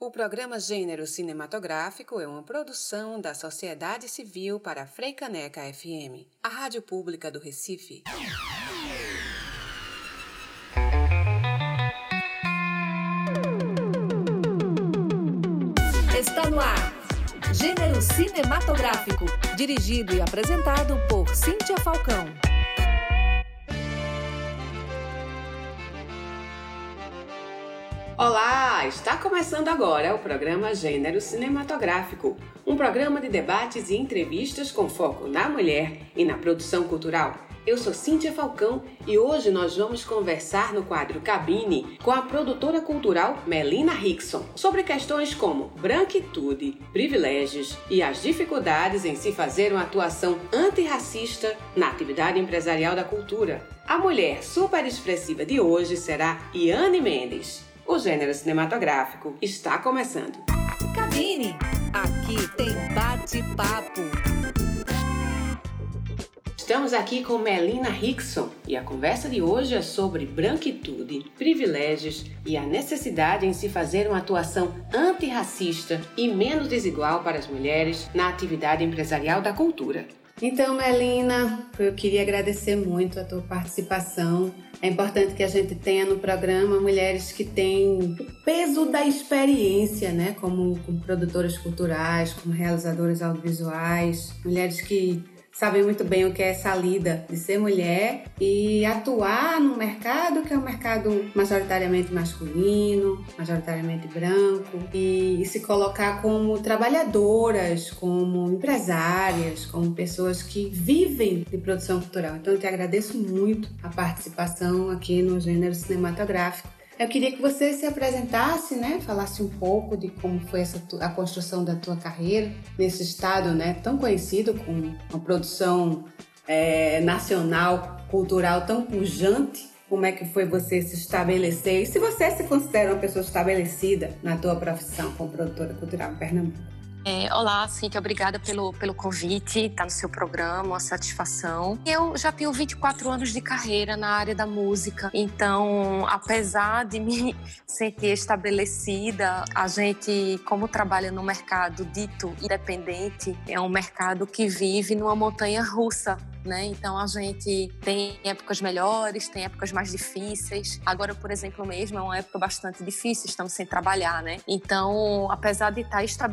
O programa Gênero Cinematográfico é uma produção da Sociedade Civil para a Freicaneca FM, a rádio pública do Recife. Está no ar. Gênero Cinematográfico, dirigido e apresentado por Cíntia Falcão. Olá, está começando agora o programa Gênero Cinematográfico, um programa de debates e entrevistas com foco na mulher e na produção cultural. Eu sou Cíntia Falcão e hoje nós vamos conversar no quadro Cabine com a produtora cultural Melina Rickson sobre questões como branquitude, privilégios e as dificuldades em se fazer uma atuação antirracista na atividade empresarial da cultura. A mulher super expressiva de hoje será Iane Mendes. O gênero cinematográfico está começando. Cabine. Aqui tem bate-papo. Estamos aqui com Melina Rickson e a conversa de hoje é sobre branquitude, privilégios e a necessidade em se fazer uma atuação antirracista e menos desigual para as mulheres na atividade empresarial da cultura. Então, Melina, eu queria agradecer muito a tua participação. É importante que a gente tenha no programa mulheres que têm o peso da experiência, né, como, como produtoras culturais, como realizadoras audiovisuais, mulheres que sabem muito bem o que é essa lida de ser mulher e atuar num mercado que é um mercado majoritariamente masculino, majoritariamente branco, e, e se colocar como trabalhadoras, como empresárias, como pessoas que vivem de produção cultural. Então eu te agradeço muito a participação aqui no gênero cinematográfico. Eu queria que você se apresentasse, né? Falasse um pouco de como foi essa a construção da tua carreira nesse estado, né? Tão conhecido com uma produção é, nacional, cultural tão pujante. Como é que foi você se estabelecer? E se você se considera uma pessoa estabelecida na tua profissão como produtora cultural em Pernambuco? É, olá, Cintia, obrigada pelo, pelo convite, estar tá no seu programa, uma satisfação. Eu já tenho 24 anos de carreira na área da música, então, apesar de me sentir estabelecida, a gente, como trabalha no mercado dito independente, é um mercado que vive numa montanha russa né? Então a gente tem épocas melhores, tem épocas mais difíceis. Agora, por exemplo, mesmo é uma época bastante difícil, estamos sem trabalhar, né? Então, apesar de estar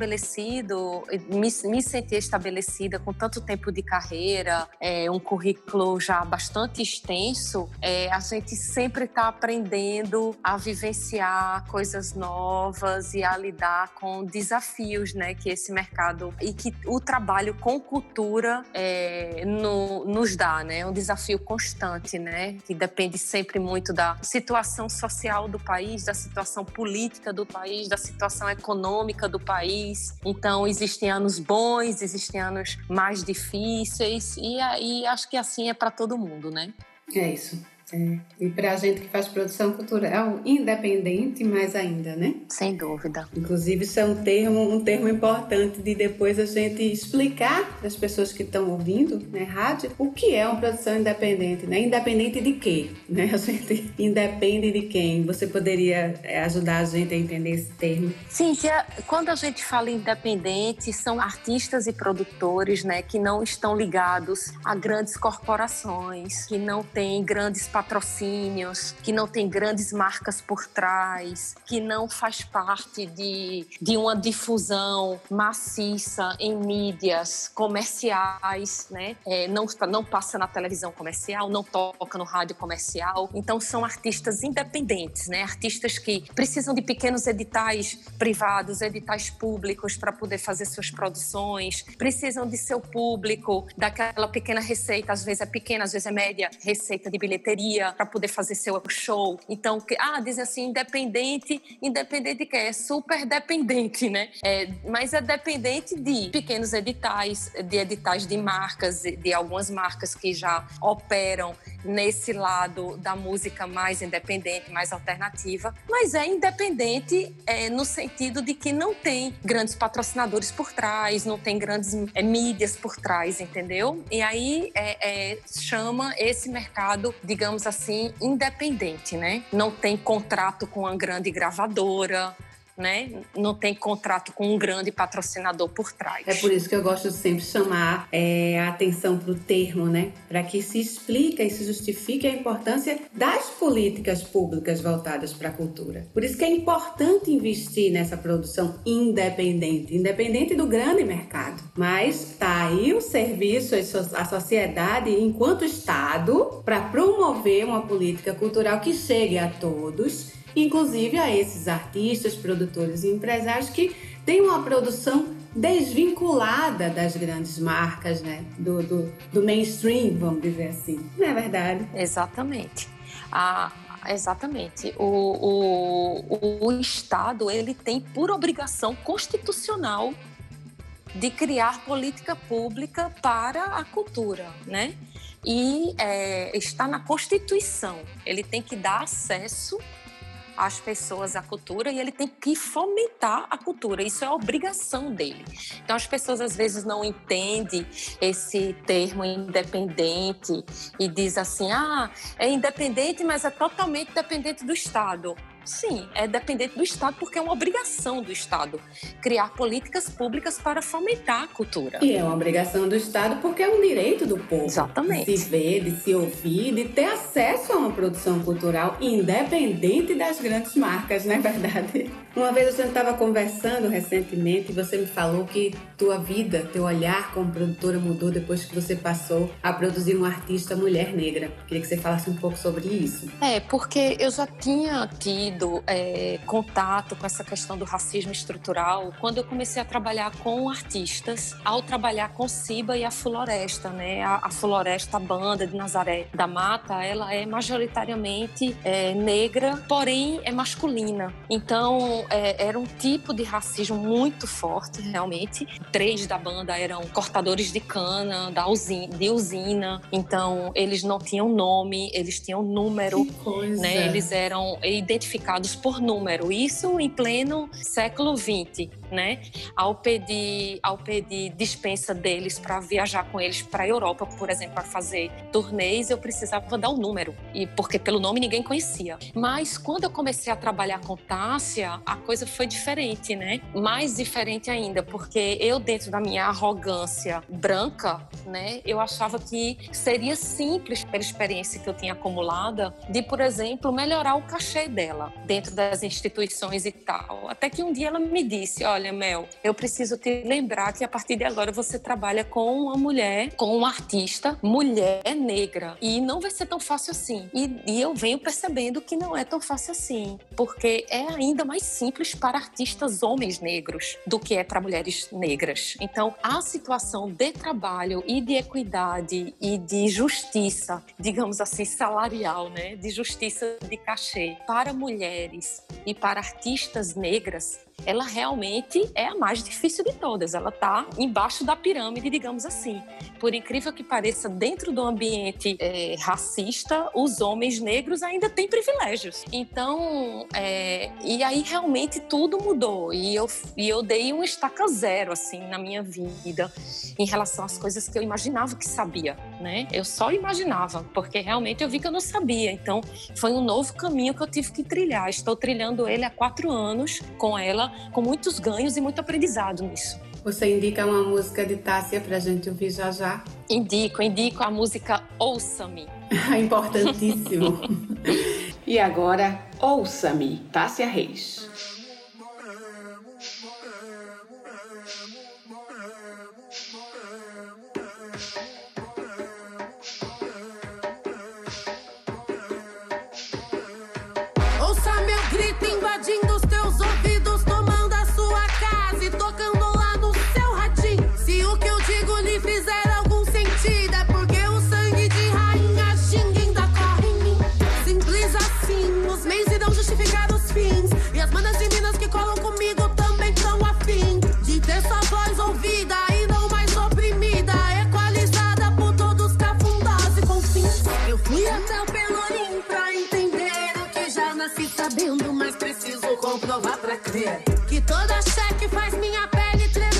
me, me sentir estabelecida com tanto tempo de carreira, é, um currículo já bastante extenso, é, a gente sempre está aprendendo a vivenciar coisas novas e a lidar com desafios, né? Que esse mercado e que o trabalho com cultura é, no, nos dá, né? É um desafio constante, né? Que depende sempre muito da situação social do país, da situação política do país, da situação econômica do país. Então, existem anos bons, existem anos mais difíceis e, e acho que assim é para todo mundo, né? É isso. É. E para a gente que faz produção cultural independente, mais ainda, né? Sem dúvida. Inclusive, isso é um termo, um termo importante de depois a gente explicar para as pessoas que estão ouvindo, né, rádio, o que é uma produção independente, né? Independente de quê? Né? A gente independe de quem? Você poderia é, ajudar a gente a entender esse termo? Cíntia, quando a gente fala independente, são artistas e produtores, né, que não estão ligados a grandes corporações, que não têm grandes patrocínios, que não tem grandes marcas por trás, que não faz parte de, de uma difusão maciça em mídias comerciais, né? É, não, não passa na televisão comercial, não toca no rádio comercial. Então são artistas independentes, né? Artistas que precisam de pequenos editais privados, editais públicos para poder fazer suas produções, precisam de seu público, daquela pequena receita, às vezes é pequena, às vezes é média, receita de bilheteria para poder fazer seu show. Então, que, ah, dizem assim, independente, independente de que é super dependente, né? É, mas é dependente de pequenos editais, de editais de marcas, de algumas marcas que já operam nesse lado da música mais independente, mais alternativa, mas é independente é, no sentido de que não tem grandes patrocinadores por trás, não tem grandes é, mídias por trás, entendeu? E aí é, é chama esse mercado, digamos assim, independente, né? Não tem contrato com uma grande gravadora, né? Não tem contrato com um grande patrocinador por trás. É por isso que eu gosto de sempre chamar é, a atenção para o termo, né? Para que se explique e se justifique a importância das políticas públicas voltadas para a cultura. Por isso que é importante investir nessa produção independente, independente do grande mercado. Mas tá aí o serviço, a sociedade, enquanto Estado, para promover uma política cultural que chegue a todos inclusive a esses artistas, produtores e empresários que têm uma produção desvinculada das grandes marcas, né? do, do, do mainstream, vamos dizer assim. Não é verdade? Exatamente. A, exatamente. O, o, o Estado ele tem por obrigação constitucional de criar política pública para a cultura, né? E é, está na Constituição. Ele tem que dar acesso as pessoas à cultura e ele tem que fomentar a cultura. Isso é a obrigação dele. Então as pessoas às vezes não entendem esse termo independente e diz assim: "Ah, é independente, mas é totalmente dependente do Estado". Sim, é dependente do Estado, porque é uma obrigação do Estado criar políticas públicas para fomentar a cultura. E é uma obrigação do Estado porque é um direito do povo. Exatamente. De se ver, de se ouvir, de ter acesso a uma produção cultural independente das grandes marcas, não é verdade? Uma vez gente estava conversando recentemente e você me falou que tua vida, teu olhar como produtora mudou depois que você passou a produzir um artista mulher negra. Queria que você falasse um pouco sobre isso. É, porque eu já tinha tido tido é, contato com essa questão do racismo estrutural quando eu comecei a trabalhar com artistas, ao trabalhar com Ciba e a Floresta, né? A, a Floresta, a banda de Nazaré da Mata, ela é majoritariamente é, negra, porém é masculina. Então é, era um tipo de racismo muito forte, realmente. Três da banda eram cortadores de cana, da usina, de usina. Então eles não tinham nome, eles tinham número, né? Eles eram identificados por número, isso em pleno século XX, né? Ao pedir, ao pedir dispensa deles para viajar com eles para a Europa, por exemplo, para fazer turnês, eu precisava dar o um número, e porque pelo nome ninguém conhecia. Mas quando eu comecei a trabalhar com Tássia, a coisa foi diferente, né? Mais diferente ainda, porque eu dentro da minha arrogância branca, né, eu achava que seria simples pela experiência que eu tinha acumulada de, por exemplo, melhorar o cachê dela dentro das instituições e tal. Até que um dia ela me disse: Olha, Mel, eu preciso te lembrar que a partir de agora você trabalha com uma mulher, com uma artista, mulher negra. E não vai ser tão fácil assim. E, e eu venho percebendo que não é tão fácil assim, porque é ainda mais simples para artistas homens negros do que é para mulheres negras. Então, a situação de trabalho e de equidade e de justiça, digamos assim, salarial, né? De justiça de cachê para mulheres e para artistas negras ela realmente é a mais difícil de todas. Ela está embaixo da pirâmide, digamos assim. Por incrível que pareça, dentro do ambiente é, racista, os homens negros ainda têm privilégios. Então, é, e aí realmente tudo mudou. E eu, e eu dei um estaca zero, assim, na minha vida, em relação às coisas que eu imaginava que sabia, né? Eu só imaginava, porque realmente eu vi que eu não sabia. Então, foi um novo caminho que eu tive que trilhar. Estou trilhando ele há quatro anos com ela com muitos ganhos e muito aprendizado nisso. Você indica uma música de Tássia para a gente ouvir já já? Indico, indico a música Ouça-me. Importantíssimo. e agora, Ouça-me, Tássia Reis. Que toda cheque faz minha pele tremer.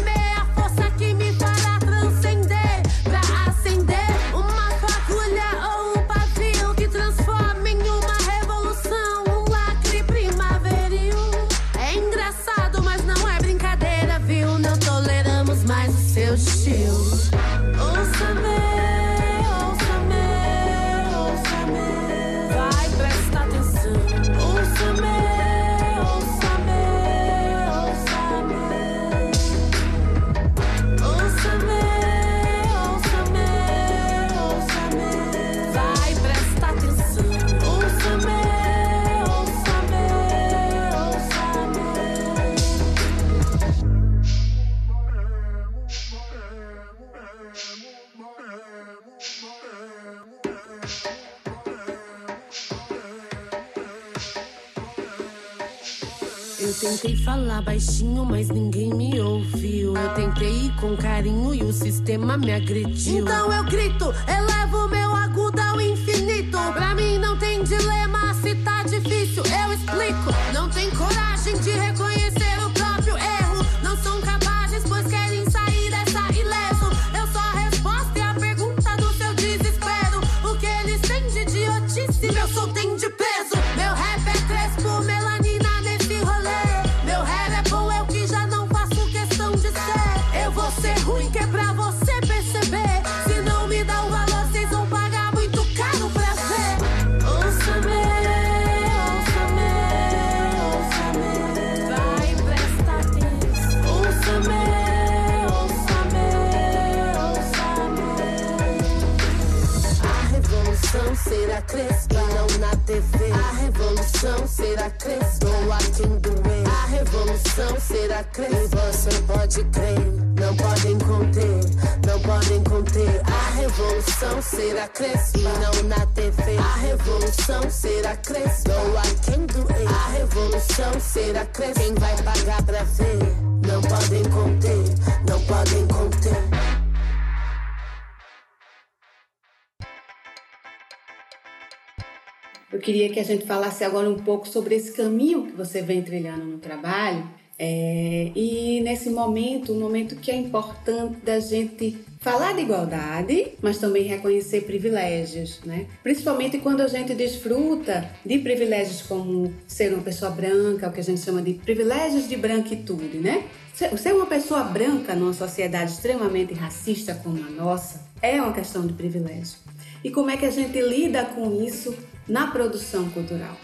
Tentei falar baixinho, mas ninguém me ouviu. Eu tentei ir com carinho e o sistema me agrediu. Então eu grito, elevo meu agudo ao infinito. Pra mim não tem dilema, se tá difícil, eu explico. Não tem coragem de reconhecer será não na TV. A revolução será crespa, a quem doer. A revolução será crespa, quem vai pagar pra ver? Não podem conter, não podem conter. Eu queria que a gente falasse agora um pouco sobre esse caminho que você vem trilhando no trabalho. É, e nesse momento, um momento que é importante da gente falar de igualdade, mas também reconhecer privilégios, né? Principalmente quando a gente desfruta de privilégios como ser uma pessoa branca, o que a gente chama de privilégios de branquitude, né? Ser uma pessoa branca numa sociedade extremamente racista como a nossa é uma questão de privilégio. E como é que a gente lida com isso na produção cultural?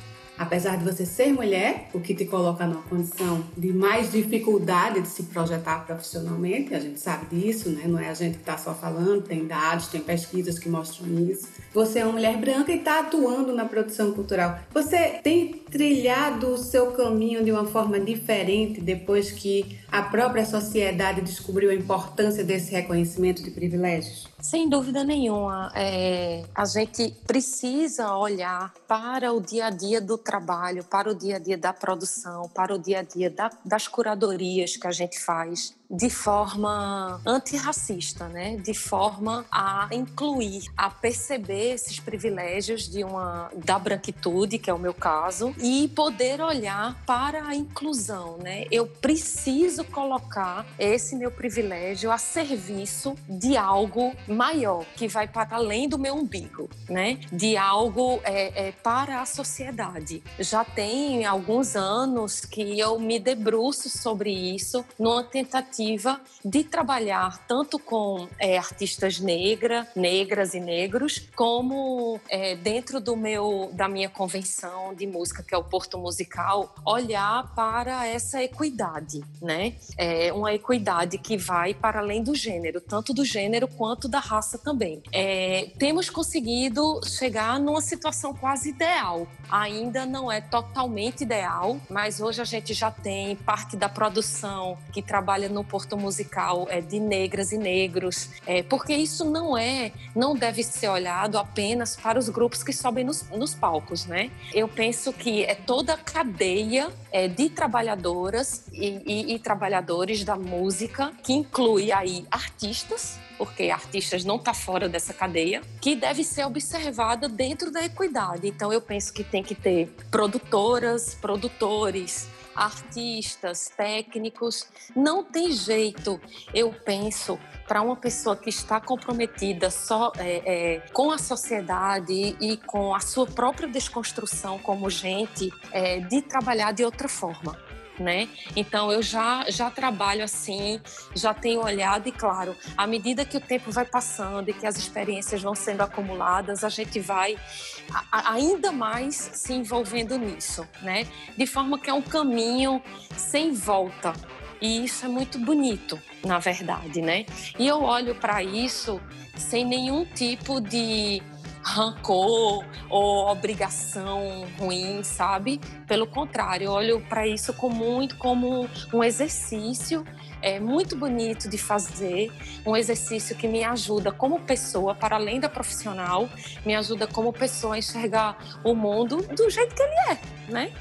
Apesar de você ser mulher, o que te coloca numa condição de mais dificuldade de se projetar profissionalmente, a gente sabe disso, né? Não é a gente que está só falando, tem dados, tem pesquisas que mostram isso. Você é uma mulher branca e está atuando na produção cultural. Você tem trilhado o seu caminho de uma forma diferente depois que a própria sociedade descobriu a importância desse reconhecimento de privilégios? Sem dúvida nenhuma, é, a gente precisa olhar para o dia a dia do trabalho, para o dia a dia da produção, para o dia a dia da, das curadorias que a gente faz de forma antirracista, né? De forma a incluir, a perceber esses privilégios de uma da branquitude, que é o meu caso, e poder olhar para a inclusão, né? Eu preciso colocar esse meu privilégio a serviço de algo maior que vai para além do meu umbigo, né? De algo é, é, para a sociedade. Já tem alguns anos que eu me debruço sobre isso numa tentativa de trabalhar tanto com é, artistas negra, negras e negros, como é, dentro do meu da minha convenção de música que é o Porto Musical, olhar para essa equidade, né? É uma equidade que vai para além do gênero, tanto do gênero quanto da raça também. É, temos conseguido chegar numa situação quase ideal. Ainda não é totalmente ideal, mas hoje a gente já tem parte da produção que trabalha no Porto Musical é, de negras e negros, é, porque isso não é, não deve ser olhado apenas para os grupos que sobem nos, nos palcos, né? Eu penso que é toda a cadeia é, de trabalhadoras e, e, e trabalhadores da música que inclui aí artistas porque artistas não está fora dessa cadeia, que deve ser observada dentro da equidade. Então eu penso que tem que ter produtoras, produtores, artistas, técnicos. Não tem jeito, eu penso, para uma pessoa que está comprometida só é, é, com a sociedade e com a sua própria desconstrução como gente, é, de trabalhar de outra forma né? Então eu já já trabalho assim, já tenho olhado e claro, à medida que o tempo vai passando e que as experiências vão sendo acumuladas, a gente vai ainda mais se envolvendo nisso, né? De forma que é um caminho sem volta. E isso é muito bonito, na verdade, né? E eu olho para isso sem nenhum tipo de rancor ou obrigação ruim, sabe? Pelo contrário, eu olho para isso como muito como um exercício é muito bonito de fazer, um exercício que me ajuda como pessoa, para além da profissional, me ajuda como pessoa a enxergar o mundo do jeito que ele é, né?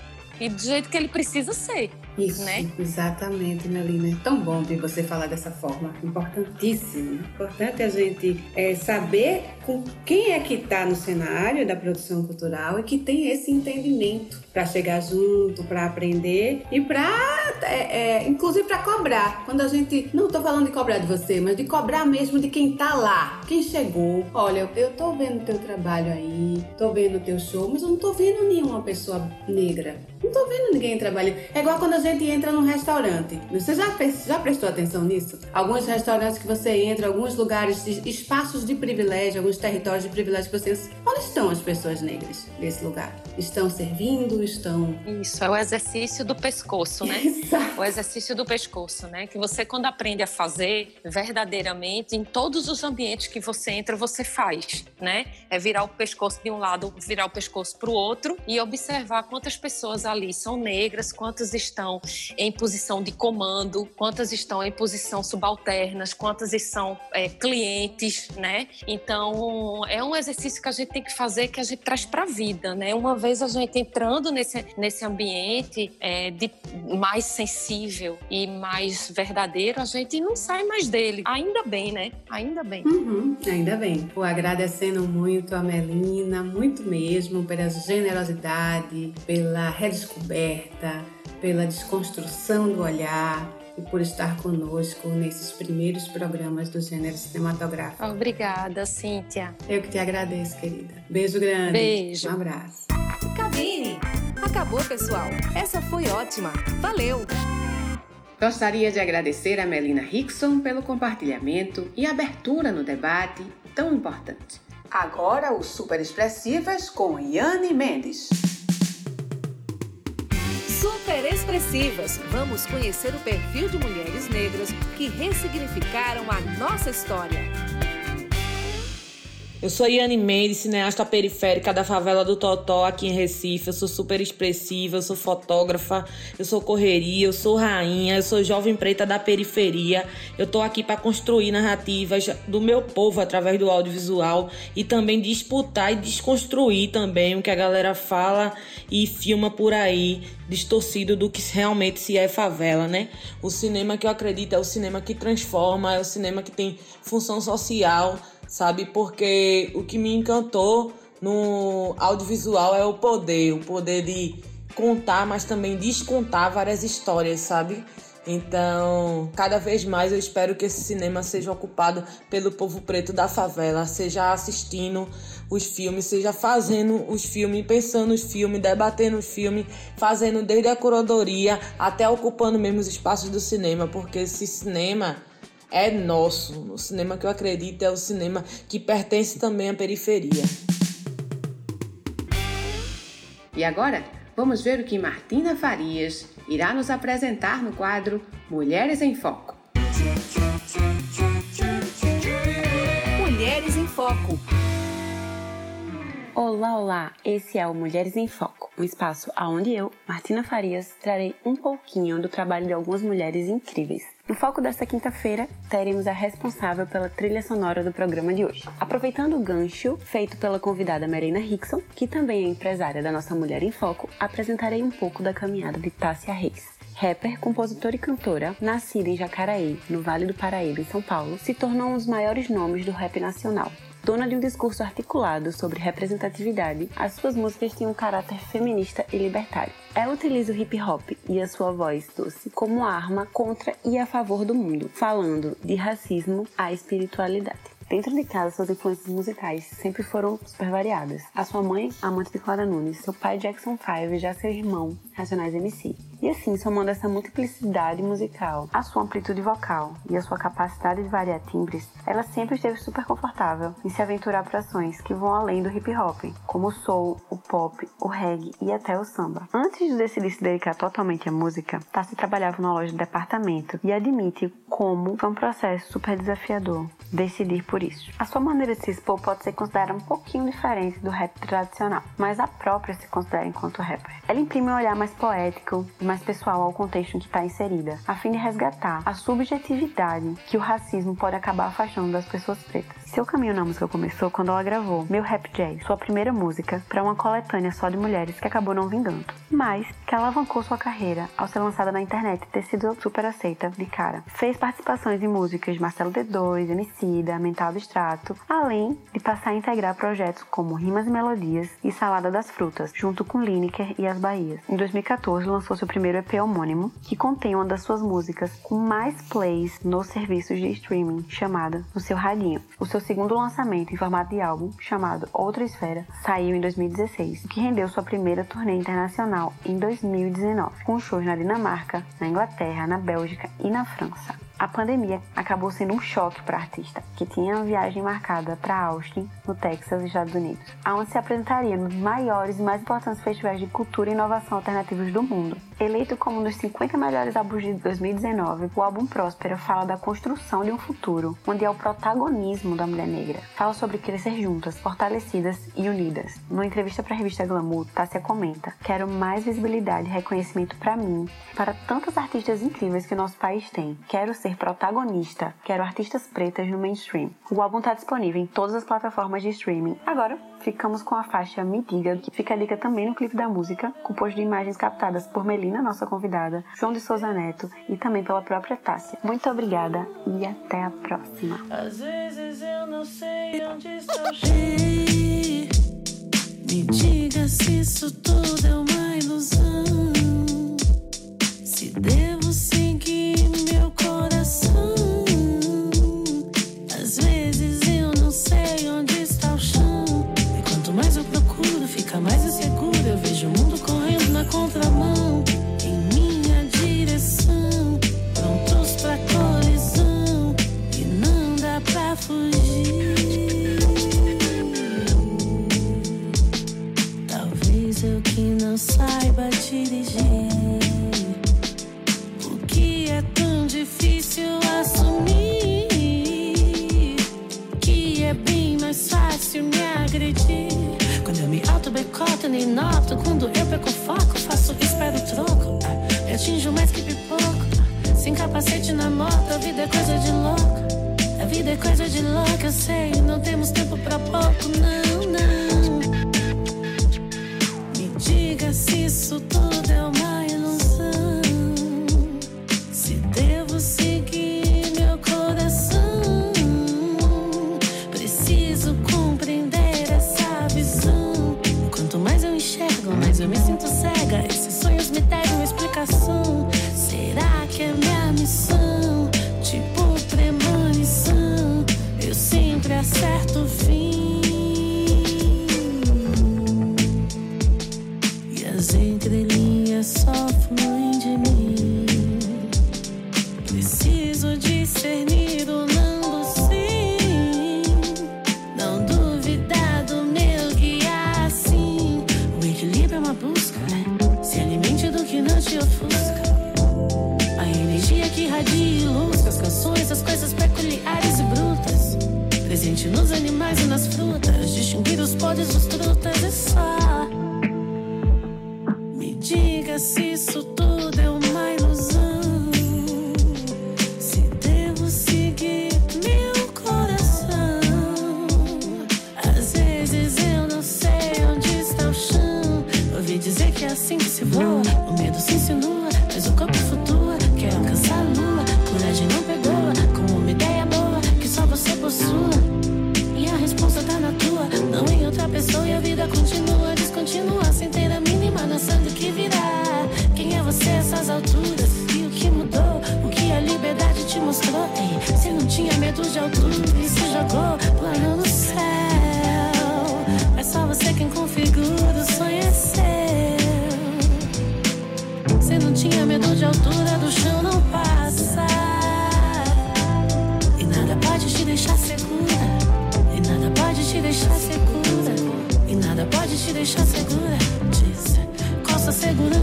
E do jeito que ele precisa ser. Isso, né? exatamente, Melina. É tão bom ver você falar dessa forma. Importantíssimo. Importante a gente é, saber com quem é que está no cenário da produção cultural e que tem esse entendimento para chegar junto, para aprender e para, é, é, inclusive, para cobrar. Quando a gente, não estou falando de cobrar de você, mas de cobrar mesmo de quem está lá, quem chegou. Olha, eu estou vendo teu trabalho aí, estou vendo teu show, mas eu não estou vendo nenhuma pessoa negra. Não estou vendo ninguém trabalhando. É igual quando a gente entra num restaurante. Você já, já prestou atenção nisso? Alguns restaurantes que você entra, alguns lugares, espaços de privilégio, alguns territórios de privilégio que você. Onde estão as pessoas negras nesse lugar? Estão servindo? Estão. Isso, é o exercício do pescoço, né? Exato. O exercício do pescoço, né? Que você, quando aprende a fazer verdadeiramente, em todos os ambientes que você entra, você faz, né? É virar o pescoço de um lado, virar o pescoço para o outro e observar quantas pessoas ali são negras, quantas estão em posição de comando, quantas estão em posição subalternas, quantas são é, clientes, né? Então, é um exercício que a gente tem que fazer que a gente traz para a vida, né? Uma vez a gente entrando nesse, nesse ambiente é, de mais sensível e mais verdadeiro, a gente não sai mais dele. Ainda bem, né? Ainda bem. Uhum, ainda bem. Pô, agradecendo muito a Melina, muito mesmo, pela generosidade, pela redescoberta, pela desconstrução do olhar e por estar conosco nesses primeiros programas do gênero cinematográfico. Obrigada, Cíntia. Eu que te agradeço, querida. Beijo grande. Beijo. Um abraço. Cabine! Acabou, pessoal. Essa foi ótima. Valeu! Gostaria de agradecer a Melina Rickson pelo compartilhamento e abertura no debate tão importante. Agora, os Super Expressivas com Yane Mendes. Super expressivas! Vamos conhecer o perfil de mulheres negras que ressignificaram a nossa história. Eu sou Iane Mendes, cineasta periférica da favela do Totó aqui em Recife. Eu sou super expressiva, eu sou fotógrafa, eu sou correria, eu sou rainha, eu sou jovem preta da periferia. Eu tô aqui para construir narrativas do meu povo através do audiovisual e também disputar e desconstruir também o que a galera fala e filma por aí, distorcido do que realmente se é favela, né? O cinema que eu acredito é o cinema que transforma, é o cinema que tem função social sabe? Porque o que me encantou no audiovisual é o poder, o poder de contar, mas também descontar várias histórias, sabe? Então, cada vez mais eu espero que esse cinema seja ocupado pelo povo preto da favela, seja assistindo os filmes, seja fazendo os filmes, pensando os filmes, debatendo os filmes, fazendo desde a curadoria até ocupando mesmo os espaços do cinema, porque esse cinema é nosso. O cinema que eu acredito é o cinema que pertence também à periferia. E agora, vamos ver o que Martina Farias irá nos apresentar no quadro Mulheres em Foco. Mulheres em Foco. Olá, olá! Esse é o Mulheres em Foco, um espaço onde eu, Martina Farias, trarei um pouquinho do trabalho de algumas mulheres incríveis. No foco desta quinta-feira, teremos a responsável pela trilha sonora do programa de hoje. Aproveitando o gancho feito pela convidada Marina Rickson, que também é empresária da nossa Mulher em Foco, apresentarei um pouco da caminhada de Tássia Reis. Rapper, compositora e cantora, nascida em Jacaraí, no Vale do Paraíba, em São Paulo, se tornou um dos maiores nomes do rap nacional. Dona de um discurso articulado sobre representatividade, as suas músicas têm um caráter feminista e libertário. Ela utiliza o hip hop e a sua voz doce como arma contra e a favor do mundo, falando de racismo à espiritualidade. Dentro de casa, suas influências musicais sempre foram super variadas. A sua mãe, amante de Clara Nunes, seu pai Jackson 5 e já seu irmão, Racionais MC. E assim, somando essa multiplicidade musical, a sua amplitude vocal e a sua capacidade de variar timbres, ela sempre esteve super confortável em se aventurar para ações que vão além do hip hop, como o soul, o pop, o reggae e até o samba. Antes de decidir se dedicar totalmente à música, Tassi trabalhava numa loja de departamento e admite como foi um processo super desafiador decidir por isso. A sua maneira de se expor pode ser considerada um pouquinho diferente do rap tradicional, mas a própria se considera enquanto rapper. Ela imprime um olhar mais poético mais pessoal ao contexto em que está inserida, a fim de resgatar a subjetividade que o racismo pode acabar afastando das pessoas pretas. Seu caminho na música começou quando ela gravou Meu Rap Jazz, sua primeira música, para uma coletânea só de mulheres que acabou não vingando, mas que alavancou sua carreira ao ser lançada na internet e ter sido super aceita de cara. Fez participações em músicas de Marcelo D2, Emicida, Mental Abstrato, além de passar a integrar projetos como Rimas e Melodias e Salada das Frutas, junto com Lineker e As Bahias. Em 2014 lançou seu primeiro EP homônimo, que contém uma das suas músicas com mais plays nos serviços de streaming, chamada No Seu Radinho. O seu segundo lançamento em formato de álbum, chamado Outra Esfera, saiu em 2016, o que rendeu sua primeira turnê internacional em 2019, com shows na Dinamarca, na Inglaterra, na Bélgica e na França. A pandemia acabou sendo um choque para a artista, que tinha uma viagem marcada para Austin, no Texas, Estados Unidos, aonde se apresentaria nos maiores e mais importantes festivais de cultura e inovação alternativos do mundo. Eleito como um dos 50 melhores álbuns de 2019, o álbum Próspera fala da construção de um futuro, onde é o protagonismo da mulher negra. Fala sobre crescer juntas, fortalecidas e unidas. Numa entrevista para a revista Glamour, Tássia comenta: Quero mais visibilidade e reconhecimento para mim, para tantas artistas incríveis que o nosso país tem. Quero ser protagonista, quero artistas pretas no mainstream. O álbum está disponível em todas as plataformas de streaming. Agora, ficamos com a faixa Me Diga, que fica a dica também no clipe da música, composto de imagens captadas por Melina, nossa convidada, João de Souza Neto e também pela própria Tássia. Muito obrigada e até a próxima. Às vezes eu não sei onde estou Me diga se isso tudo é uma ilusão. Se devo noto. Quando eu perco foco, faço espero troco. Eu atinjo mais que pipoco. Sem capacete na moto, a vida é coisa de louco. A vida é coisa de louco, eu sei. Não temos tempo pra pouco, não, não. Me diga se isso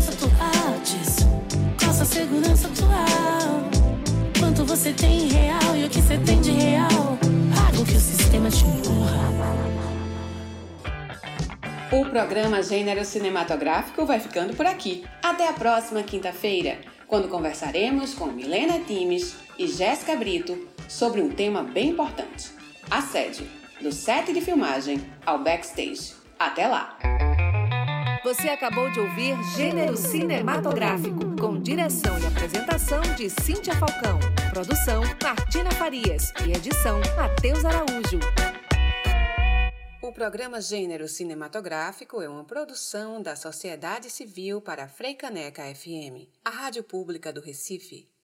segurança atual. Diz, costa segurança atual. Quanto você tem em real e o que você tem de real. Que o sistema te empurra. O programa Gênero Cinematográfico vai ficando por aqui. Até a próxima quinta-feira, quando conversaremos com Milena Times e Jéssica Brito sobre um tema bem importante: a sede, do set de filmagem ao backstage. Até lá! Você acabou de ouvir Gênero Cinematográfico, com direção e apresentação de Cíntia Falcão. Produção Martina Farias e edição Matheus Araújo. O programa Gênero Cinematográfico é uma produção da Sociedade Civil para Freicaneca FM, a rádio pública do Recife.